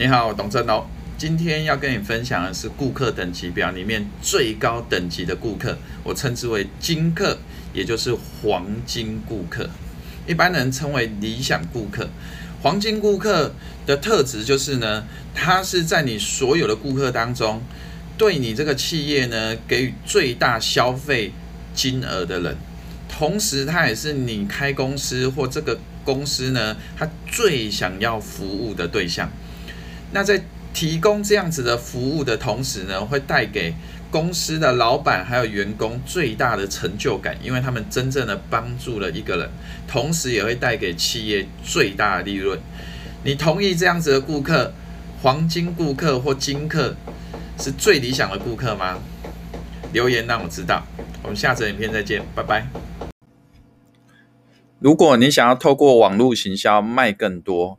你好，董振龙。今天要跟你分享的是顾客等级表里面最高等级的顾客，我称之为金客，也就是黄金顾客。一般人称为理想顾客。黄金顾客的特质就是呢，他是在你所有的顾客当中，对你这个企业呢给予最大消费金额的人，同时他也是你开公司或这个公司呢，他最想要服务的对象。那在提供这样子的服务的同时呢，会带给公司的老板还有员工最大的成就感，因为他们真正的帮助了一个人，同时也会带给企业最大的利润。你同意这样子的顾客，黄金顾客或金客是最理想的顾客吗？留言让我知道。我们下次影片再见，拜拜。如果你想要透过网络行销卖更多，